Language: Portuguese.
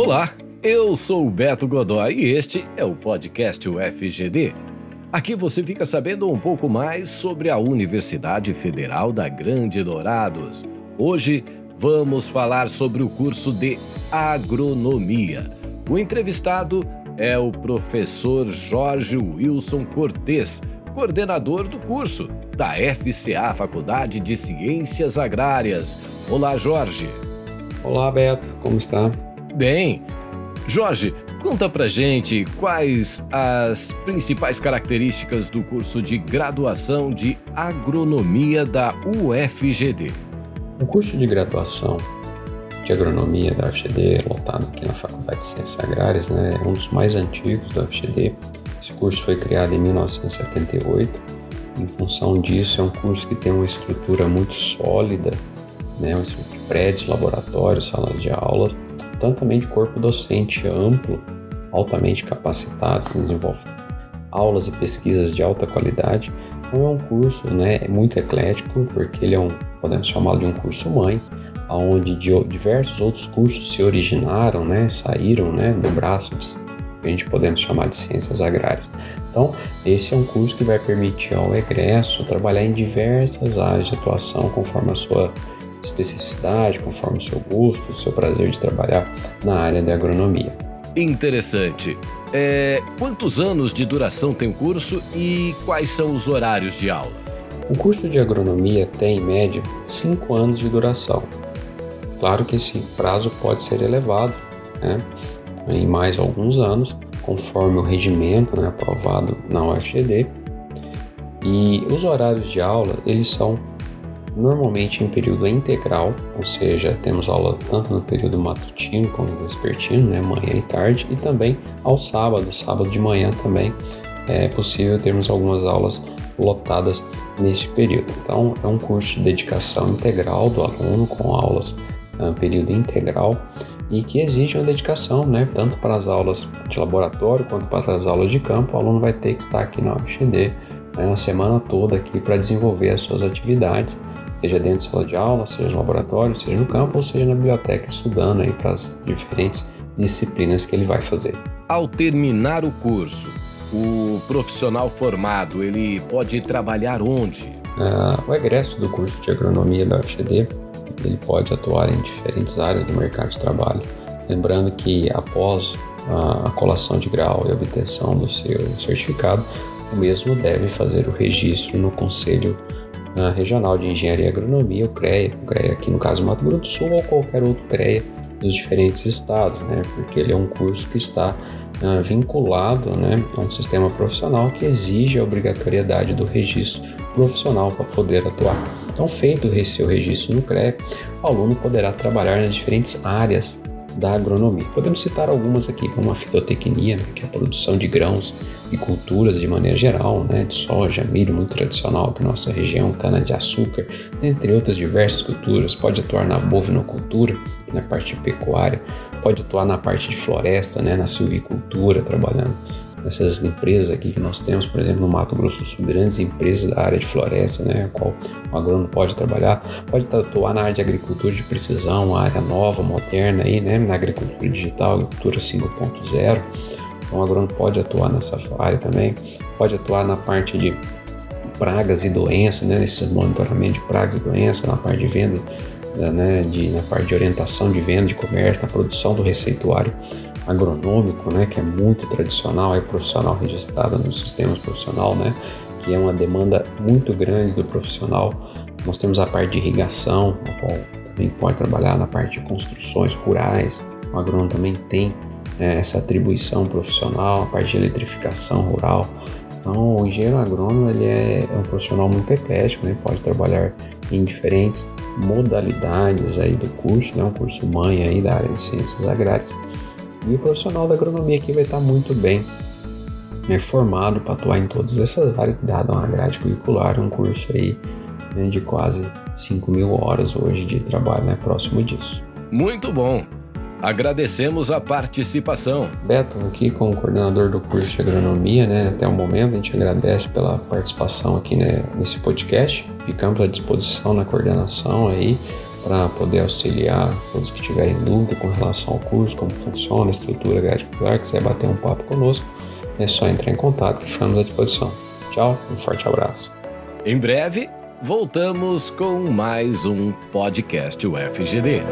Olá, eu sou o Beto Godoy e este é o podcast UFGD. Aqui você fica sabendo um pouco mais sobre a Universidade Federal da Grande Dourados. Hoje vamos falar sobre o curso de Agronomia. O entrevistado é o professor Jorge Wilson Cortes, coordenador do curso da FCA Faculdade de Ciências Agrárias. Olá, Jorge. Olá, Beto, como está? Bem, Jorge, conta pra gente quais as principais características do curso de graduação de agronomia da UFGD. O curso de graduação de agronomia da UFGD, lotado aqui na Faculdade de Ciências Agrárias, né, é um dos mais antigos da UFGD. Esse curso foi criado em 1978. Em função disso, é um curso que tem uma estrutura muito sólida, né, um de prédios, laboratórios, salas de aulas tanto também de corpo docente amplo, altamente capacitado, que desenvolve aulas e pesquisas de alta qualidade. Então é um curso né, muito eclético, porque ele é um, podemos chamá-lo de um curso mãe, onde diversos outros cursos se originaram, né, saíram né, do braço de, que a gente podemos chamar de ciências agrárias. Então, esse é um curso que vai permitir ao egresso trabalhar em diversas áreas de atuação conforme a sua especificidade, conforme o seu gosto, o seu prazer de trabalhar na área da agronomia. Interessante. É, quantos anos de duração tem o curso e quais são os horários de aula? O curso de agronomia tem, em média, 5 anos de duração. Claro que esse prazo pode ser elevado né, em mais alguns anos, conforme o regimento né, aprovado na UFGD. E os horários de aula, eles são normalmente em período integral, ou seja, temos aula tanto no período matutino como vespertino, né, manhã e tarde, e também ao sábado, sábado de manhã também é possível termos algumas aulas lotadas nesse período. Então, é um curso de dedicação integral do aluno, com aulas uh, período integral e que exige uma dedicação, né, tanto para as aulas de laboratório quanto para as aulas de campo. O aluno vai ter que estar aqui na UFD né, a semana toda aqui para desenvolver as suas atividades seja dentro de sala de aula, seja no laboratório, seja no campo ou seja na biblioteca estudando aí para as diferentes disciplinas que ele vai fazer. Ao terminar o curso, o profissional formado ele pode trabalhar onde? Uh, o egresso do curso de agronomia da UFGD ele pode atuar em diferentes áreas do mercado de trabalho. Lembrando que após a colação de grau e obtenção do seu certificado, o mesmo deve fazer o registro no Conselho Regional de Engenharia e Agronomia, o CREA, o CREA aqui no caso Mato Grosso do Sul ou qualquer outro CREA dos diferentes estados, né? Porque ele é um curso que está uh, vinculado, né, a um sistema profissional que exige a obrigatoriedade do registro profissional para poder atuar. Então, feito o seu registro no CREA, o aluno poderá trabalhar nas diferentes áreas da agronomia. Podemos citar algumas aqui, como a fitotecnia, né, que é a produção de grãos e culturas de maneira geral, né, de soja, milho, muito tradicional para nossa região, cana-de-açúcar, dentre outras diversas culturas. Pode atuar na bovinocultura, na parte pecuária, pode atuar na parte de floresta, né, na silvicultura, trabalhando nessas empresas aqui que nós temos, por exemplo, no Mato Grosso do Sul, grandes empresas da área de floresta, né, a qual o agrônomo pode trabalhar, pode atuar na área de agricultura de precisão, uma área nova, moderna aí, né, na agricultura digital, agricultura 5.0. Então, o agrônomo pode atuar nessa área também, pode atuar na parte de pragas e doenças, né, nesse monitoramento de pragas e doenças, na parte de venda, né, de, na parte de orientação de venda, de comércio, na produção do receituário agronômico, né, que é muito tradicional, é profissional registrado no sistema profissional, né, que é uma demanda muito grande do profissional. Nós temos a parte de irrigação, a qual também pode trabalhar na parte de construções rurais. O agrônomo também tem é, essa atribuição profissional, a parte de eletrificação rural. Então, o engenheiro agrônomo ele é, é um profissional muito eclético, né? pode trabalhar em diferentes modalidades aí do curso, né? um curso mãe aí da área de ciências agrárias. E o profissional da agronomia aqui vai estar muito bem né, formado para atuar em todas essas áreas, dado uma grade curricular, um curso aí né, de quase 5 mil horas hoje de trabalho, né, próximo disso. Muito bom! Agradecemos a participação. Beto, aqui como coordenador do curso de agronomia, né, até o momento, a gente agradece pela participação aqui né, nesse podcast. Ficamos à disposição na coordenação aí para poder auxiliar todos que tiverem dúvida com relação ao curso, como funciona a estrutura grade curricular, quiser bater um papo conosco, é só entrar em contato que estamos à disposição. Tchau, um forte abraço. Em breve, voltamos com mais um podcast UFGD.